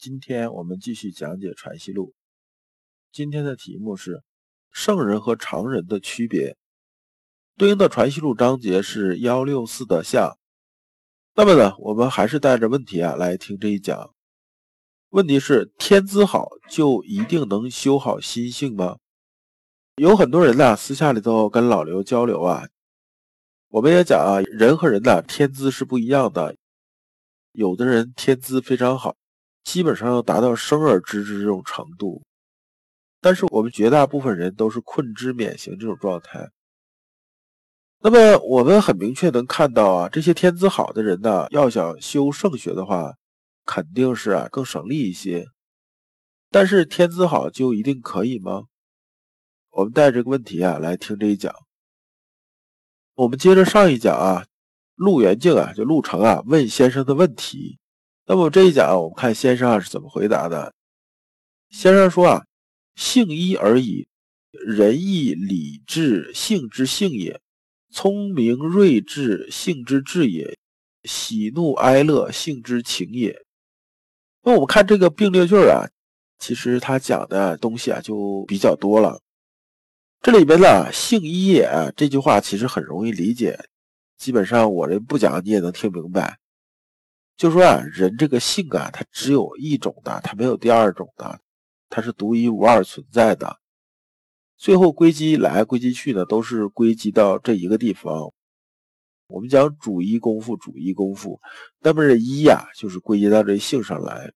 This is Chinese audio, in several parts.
今天我们继续讲解《传习录》，今天的题目是圣人和常人的区别，对应的《传习录》章节是幺六四的下。那么呢，我们还是带着问题啊来听这一讲。问题是：天资好就一定能修好心性吗？有很多人呢，私下里头跟老刘交流啊，我们也讲啊，人和人的天资是不一样的，有的人天资非常好。基本上要达到生而知之这种程度，但是我们绝大部分人都是困之免行这种状态。那么我们很明确能看到啊，这些天资好的人呢，要想修圣学的话，肯定是啊更省力一些。但是天资好就一定可以吗？我们带着这个问题啊来听这一讲。我们接着上一讲啊，陆元敬啊就陆成啊问先生的问题。那么这一讲，我们看先生啊是怎么回答的。先生说啊，性一而已，仁义礼智性之性也，聪明睿智性之智也，喜怒哀乐性之情也。那我们看这个并列句啊，其实他讲的东西啊就比较多了。这里边呢，性一也这句话其实很容易理解，基本上我这不讲你也能听明白。就说啊，人这个性啊，它只有一种的，它没有第二种的，它是独一无二存在的。最后归集来归集去呢，都是归集到这一个地方。我们讲主一功夫，主一功夫，那么这一呀，就是归结到这性上来。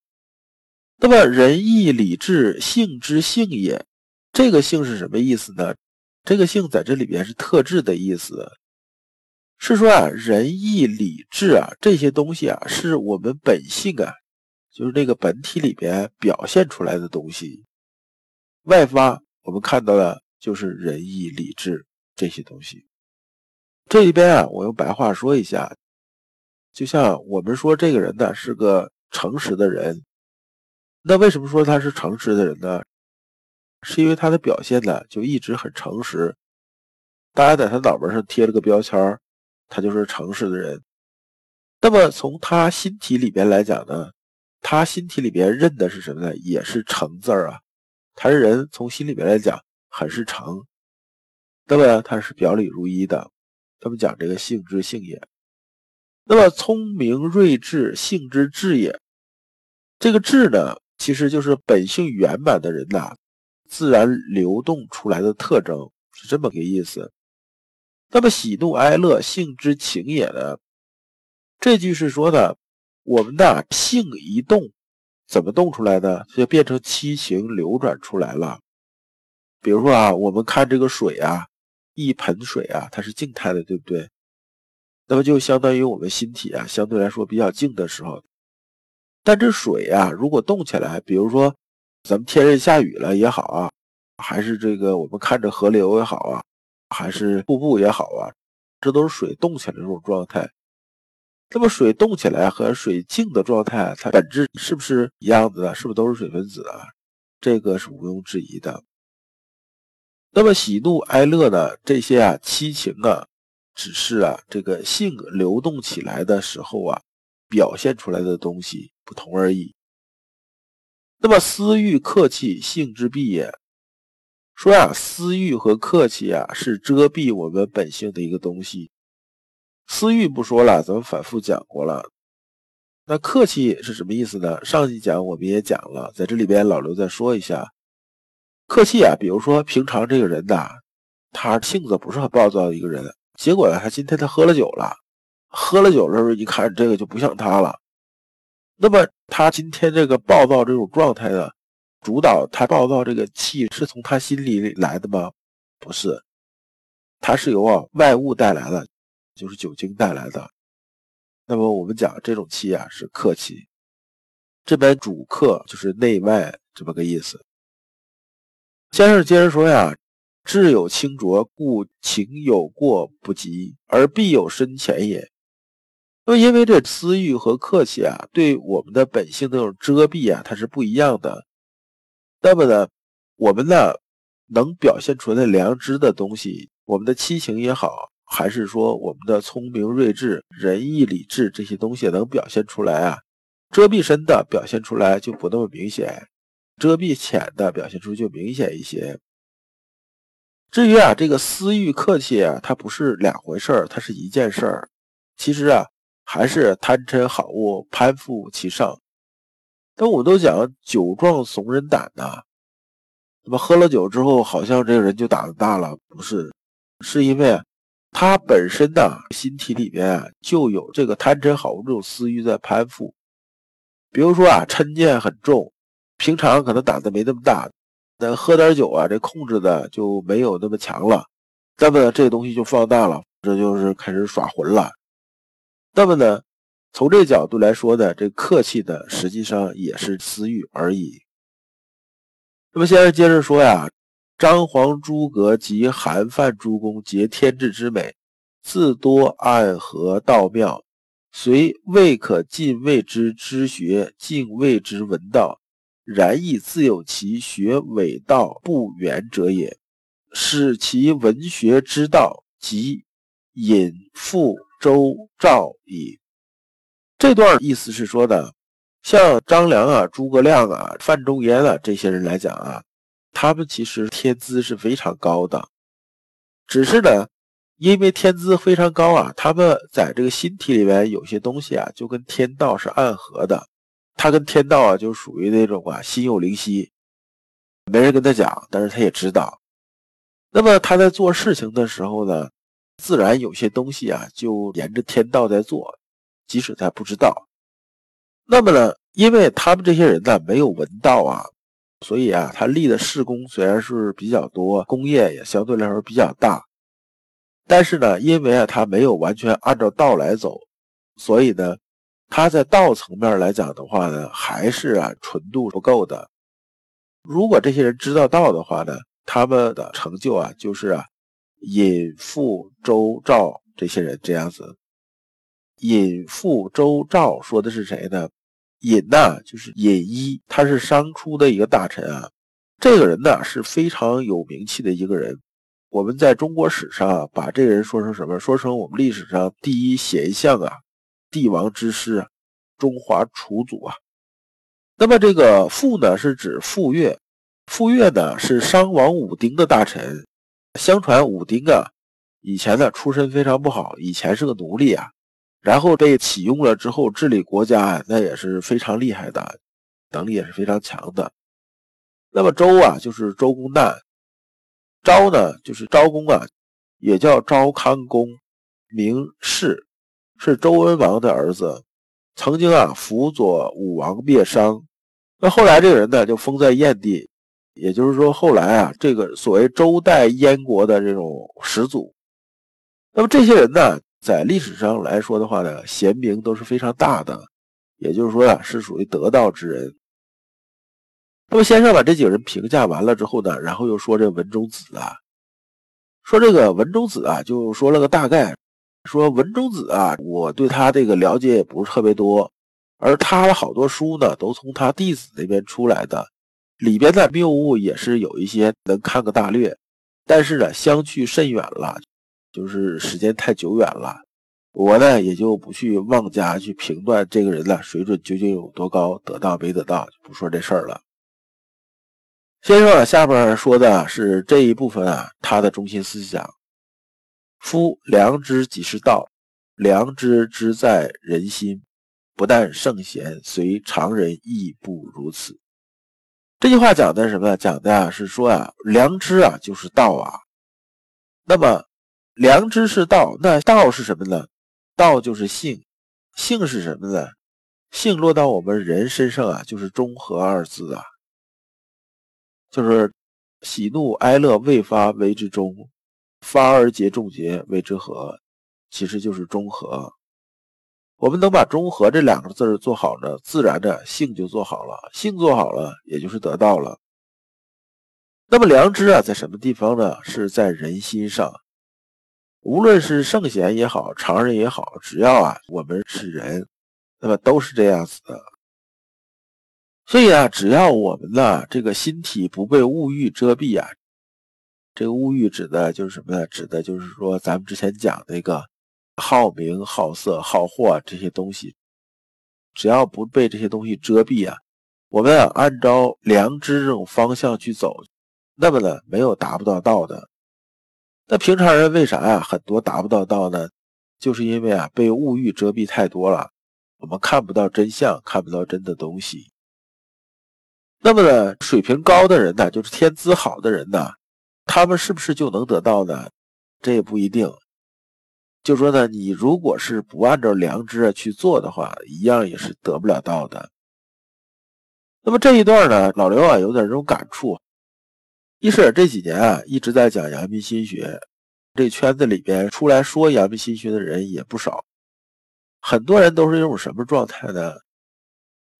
那么仁义礼智性之性也，这个性是什么意思呢？这个性在这里边是特质的意思。是说啊，仁义礼智啊，这些东西啊，是我们本性啊，就是那个本体里边表现出来的东西。外发我们看到的就是仁义礼智这些东西。这里边啊，我用白话说一下，就像我们说这个人呢是个诚实的人，那为什么说他是诚实的人呢？是因为他的表现呢就一直很诚实，大家在他脑门上贴了个标签儿。他就是诚实的人，那么从他心体里边来讲呢，他心体里边认的是什么呢？也是诚字儿啊。他这人从心里边来讲很是诚，那么他是表里如一的。他们讲这个性之性也，那么聪明睿智性之智也。这个智呢，其实就是本性圆满的人呐，自然流动出来的特征，是这么个意思。那么喜怒哀乐性之情也呢？这句是说的，我们的性一动，怎么动出来的？就变成七情流转出来了。比如说啊，我们看这个水啊，一盆水啊，它是静态的，对不对？那么就相当于我们心体啊，相对来说比较静的时候。但这水啊，如果动起来，比如说咱们天热下雨了也好啊，还是这个我们看着河流也好啊。还是瀑布也好啊，这都是水动起来的这种状态。那么水动起来和水静的状态，它本质是不是一样的？是不是都是水分子啊？这个是毋庸置疑的。那么喜怒哀乐呢？这些啊七情啊，只是啊这个性流动起来的时候啊表现出来的东西不同而已。那么私欲客气，性之弊也。说呀，私欲和客气啊，是遮蔽我们本性的一个东西。私欲不说了，咱们反复讲过了。那客气是什么意思呢？上一讲我们也讲了，在这里边老刘再说一下，客气啊，比如说平常这个人呐，他性子不是很暴躁的一个人，结果呢，他今天他喝了酒了，喝了酒的时候一看这个就不像他了。那么他今天这个暴躁这种状态呢？主导他暴躁这个气是从他心里来的吗？不是，他是由啊外物带来的，就是酒精带来的。那么我们讲这种气啊是客气。这边主客就是内外这么个意思。先生接着说呀：“志有清浊，故情有过不及，而必有深浅也。”那么，因为这私欲和客气啊，对我们的本性那种遮蔽啊，它是不一样的。那么呢，我们呢能表现出来良知的东西，我们的七情也好，还是说我们的聪明睿智、仁义礼智这些东西能表现出来啊？遮蔽深的表现出来就不那么明显，遮蔽浅的表现出就明显一些。至于啊，这个私欲客气啊，它不是两回事儿，它是一件事儿。其实啊，还是贪嗔好恶攀附其上。但我都讲酒壮怂人胆呐，那么喝了酒之后，好像这个人就胆子大了？不是，是因为他本身呐，心体里面就有这个贪嗔好恶这种私欲在攀附。比如说啊，嗔念很重，平常可能胆子没那么大，但喝点酒啊，这控制的就没有那么强了。那么这个东西就放大了，这就是开始耍混了。那么呢，从这角度来说呢，这客气的实际上也是私欲而已。那么现在接着说呀，张皇诸葛及韩范诸公皆天志之美，自多暗合道妙。虽未可尽谓之知学，尽谓之闻道，然亦自有其学伪道不远者也。使其文学之道，即引复周赵矣。这段意思是说呢，像张良啊、诸葛亮啊、范仲淹啊这些人来讲啊，他们其实天资是非常高的，只是呢。因为天资非常高啊，他们在这个心体里面有些东西啊，就跟天道是暗合的。他跟天道啊，就属于那种啊，心有灵犀，没人跟他讲，但是他也知道。那么他在做事情的时候呢，自然有些东西啊，就沿着天道在做，即使他不知道。那么呢，因为他们这些人呢，没有闻道啊，所以啊，他立的事功虽然是比较多，功业也相对来说比较大。但是呢，因为啊，他没有完全按照道来走，所以呢，他在道层面来讲的话呢，还是啊纯度不够的。如果这些人知道道的话呢，他们的成就啊，就是啊，尹复周赵这些人这样子。尹复周赵说的是谁呢？尹呐，就是尹一，他是商初的一个大臣啊。这个人呢，是非常有名气的一个人。我们在中国史上啊把这个人说成什么？说成我们历史上第一贤相啊，帝王之师啊，中华楚祖啊。那么这个傅呢，是指傅说。傅说呢是商王武丁的大臣。相传武丁啊，以前呢出身非常不好，以前是个奴隶啊，然后被启用了之后治理国家，那也是非常厉害的，能力也是非常强的。那么周啊，就是周公旦。昭呢，就是昭公啊，也叫昭康公，名士，是周文王的儿子，曾经啊辅佐武王灭商。那后来这个人呢，就封在燕地，也就是说，后来啊，这个所谓周代燕国的这种始祖。那么这些人呢，在历史上来说的话呢，贤名都是非常大的，也就是说啊，是属于得道之人。那么先生把这几个人评价完了之后呢，然后又说这文中子啊，说这个文中子啊，就说了个大概，说文中子啊，我对他这个了解也不是特别多，而他的好多书呢，都从他弟子那边出来的，里边的谬误也是有一些能看个大略，但是呢，相去甚远了，就是时间太久远了，我呢也就不去妄加去评断这个人的水准究竟有多高，得到没得到，就不说这事儿了。先说啊，下边说的是这一部分啊，他的中心思想。夫良知即是道，良知之在人心，不但圣贤，随常人亦不如此。这句话讲的是什么？讲的啊是说啊，良知啊就是道啊。那么良知是道，那道是什么呢？道就是性，性是什么呢？性落到我们人身上啊，就是中和二字啊。就是喜怒哀乐未发为之中，发而结众结为之和，其实就是中和。我们能把中和这两个字做好呢，自然的性就做好了，性做好了，也就是得到了。那么良知啊，在什么地方呢？是在人心上。无论是圣贤也好，常人也好，只要啊，我们是人，那么都是这样子的。所以啊，只要我们呢，这个心体不被物欲遮蔽啊，这个物欲指的就是什么呢？指的就是说，咱们之前讲那个好名、好色、好货这些东西，只要不被这些东西遮蔽啊，我们啊，按照良知这种方向去走，那么呢，没有达不到道的。那平常人为啥呀？很多达不到道呢？就是因为啊，被物欲遮蔽太多了，我们看不到真相，看不到真的东西。那么呢，水平高的人呢，就是天资好的人呢，他们是不是就能得到呢？这也不一定。就说呢，你如果是不按照良知啊去做的话，一样也是得不了道的。那么这一段呢，老刘啊有点这种感触。一是这几年啊一直在讲阳明心学，这圈子里边出来说阳明心学的人也不少，很多人都是一种什么状态呢？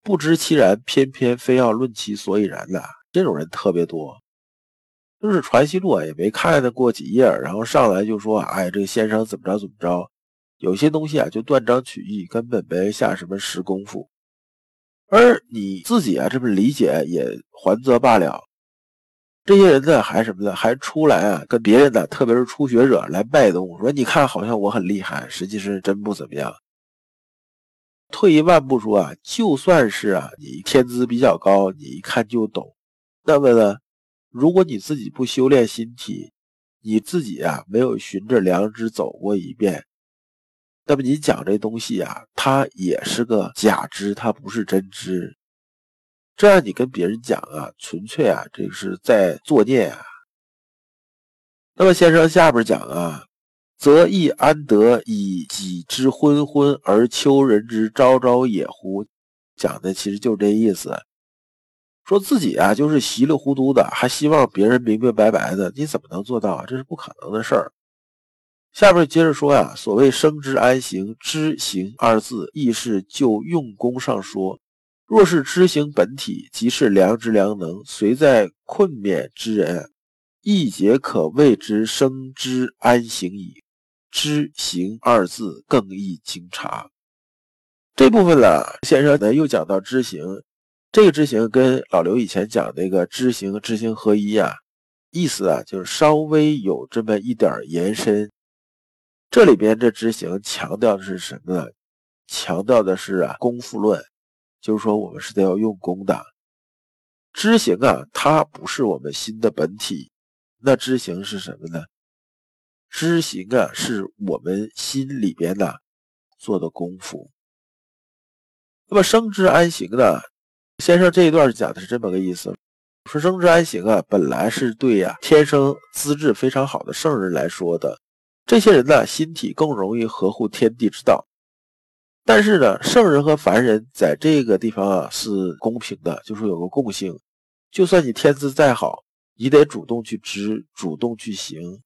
不知其然，偏偏非要论其所以然的这种人特别多。就是传习录啊，也没看过几页，然后上来就说：“哎，这个先生怎么着怎么着。”有些东西啊，就断章取义，根本没下什么实功夫。而你自己啊，这么理解也还则罢了。这些人呢，还什么呢？还出来啊，跟别人呢，特别是初学者来卖弄，说：“你看，好像我很厉害，实际是真不怎么样。”退一万步说啊，就算是啊，你天资比较高，你一看就懂，那么呢，如果你自己不修炼心体，你自己啊没有循着良知走过一遍，那么你讲这东西啊，它也是个假知，它不是真知。这样你跟别人讲啊，纯粹啊，这是在作孽啊。那么先生下边讲啊。则亦安得以己之昏昏而求人之昭昭也乎？讲的其实就是这意思，说自己啊就是稀里糊涂的，还希望别人明明白白的，你怎么能做到啊？这是不可能的事儿。下边接着说呀，所谓生之安行，知行二字，亦是就用功上说。若是知行本体，即是良知良能，随在困勉之人，亦皆可谓之生之安行矣。知行二字更易经察。这部分呢，先生呢又讲到知行，这个知行跟老刘以前讲那个知行知行合一啊，意思啊就是稍微有这么一点延伸。这里边这知行强调的是什么呢？强调的是啊功夫论，就是说我们是得要用功的。知行啊，它不是我们心的本体，那知行是什么呢？知行啊，是我们心里边的做的功夫。那么生之安行呢？先生这一段讲的是这么个意思：说生之安行啊，本来是对呀天生资质非常好的圣人来说的。这些人呢，心体更容易合乎天地之道。但是呢，圣人和凡人在这个地方啊是公平的，就是有个共性。就算你天资再好，你得主动去知，主动去行。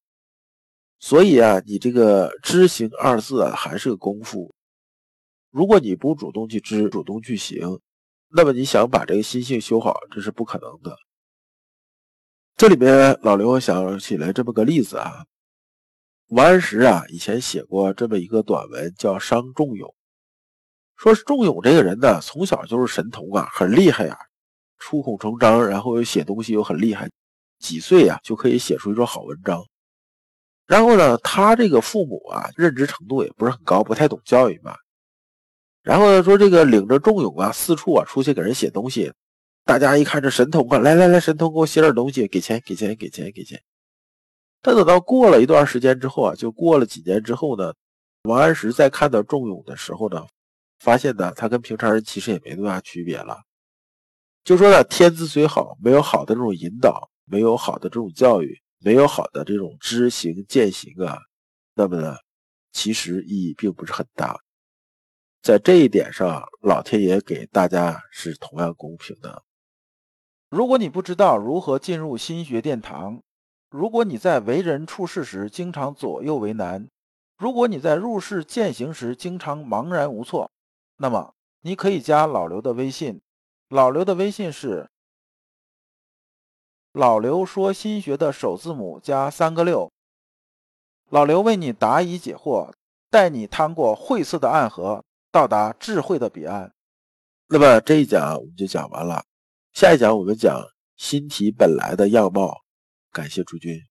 所以啊，你这个知行二字啊，还是个功夫。如果你不主动去知，主动去行，那么你想把这个心性修好，这是不可能的。这里面老刘想起来这么个例子啊，王安石啊以前写过这么一个短文，叫《伤仲永》，说是仲永这个人呢，从小就是神童啊，很厉害呀，出口成章，然后又写东西又很厉害，几岁呀就可以写出一种好文章。然后呢，他这个父母啊，认知程度也不是很高，不太懂教育嘛。然后呢，说这个领着仲永啊，四处啊出去给人写东西，大家一看这神童啊，来来来，神童给我写点东西，给钱给钱给钱给钱。但等到过了一段时间之后啊，就过了几年之后呢，王安石在看到仲永的时候呢，发现呢，他跟平常人其实也没多大区别了。就说呢，天资虽好，没有好的这种引导，没有好的这种教育。没有好的这种知行践行啊，那么呢，其实意义并不是很大。在这一点上，老天爷给大家是同样公平的。如果你不知道如何进入心学殿堂，如果你在为人处事时经常左右为难，如果你在入世践行时经常茫然无措，那么你可以加老刘的微信，老刘的微信是老刘说新学的首字母加三个六。老刘为你答疑解惑，带你趟过晦涩的暗河，到达智慧的彼岸。那么这一讲我们就讲完了，下一讲我们讲新体本来的样貌。感谢诸君。